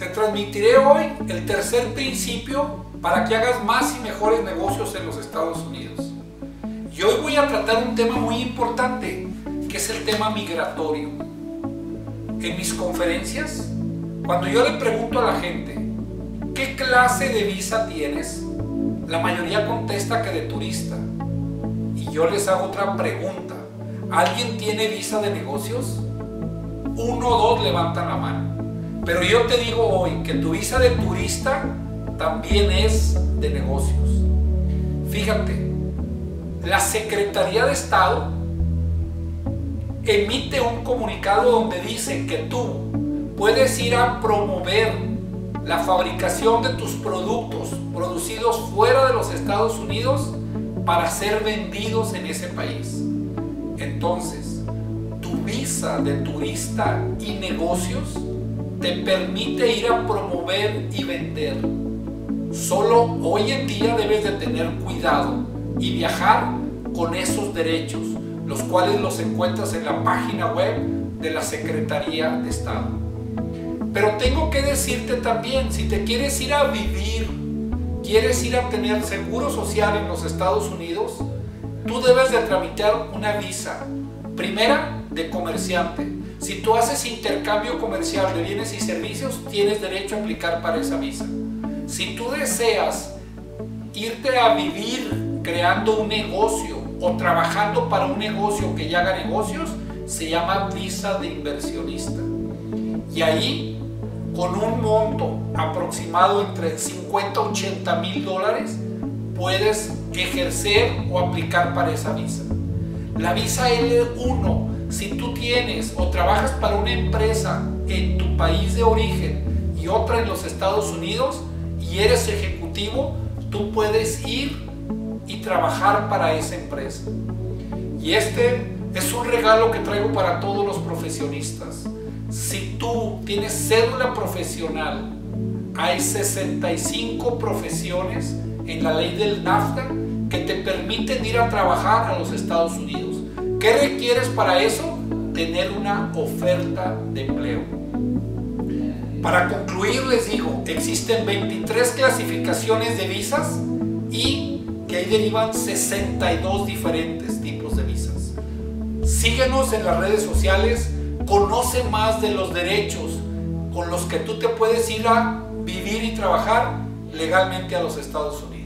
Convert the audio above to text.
Te transmitiré hoy el tercer principio para que hagas más y mejores negocios en los Estados Unidos. Y hoy voy a tratar un tema muy importante, que es el tema migratorio. En mis conferencias, cuando yo le pregunto a la gente, ¿qué clase de visa tienes? La mayoría contesta que de turista. Y yo les hago otra pregunta. ¿Alguien tiene visa de negocios? Uno o dos levantan la mano. Pero yo te digo hoy que tu visa de turista también es de negocios. Fíjate, la Secretaría de Estado emite un comunicado donde dice que tú puedes ir a promover la fabricación de tus productos producidos fuera de los Estados Unidos para ser vendidos en ese país. Entonces, tu visa de turista y negocios te permite ir a promover y vender. Solo hoy en día debes de tener cuidado y viajar con esos derechos, los cuales los encuentras en la página web de la Secretaría de Estado. Pero tengo que decirte también, si te quieres ir a vivir, quieres ir a tener seguro social en los Estados Unidos, tú debes de tramitar una visa. Primera, de comerciante. Si tú haces intercambio comercial de bienes y servicios, tienes derecho a aplicar para esa visa. Si tú deseas irte a vivir creando un negocio o trabajando para un negocio que ya haga negocios, se llama visa de inversionista. Y ahí, con un monto aproximado entre 50 y 80 mil dólares, puedes ejercer o aplicar para esa visa. La visa L1, si tú tienes o trabajas para una empresa en tu país de origen y otra en los Estados Unidos y eres ejecutivo, tú puedes ir y trabajar para esa empresa. Y este es un regalo que traigo para todos los profesionistas. Si tú tienes cédula profesional, hay 65 profesiones en la ley del NAFTA que te permiten ir a trabajar a los Estados Unidos. ¿Qué requieres para eso? Tener una oferta de empleo. Para concluir les digo, existen 23 clasificaciones de visas y que ahí derivan 62 diferentes tipos de visas. Síguenos en las redes sociales, conoce más de los derechos con los que tú te puedes ir a vivir y trabajar legalmente a los Estados Unidos.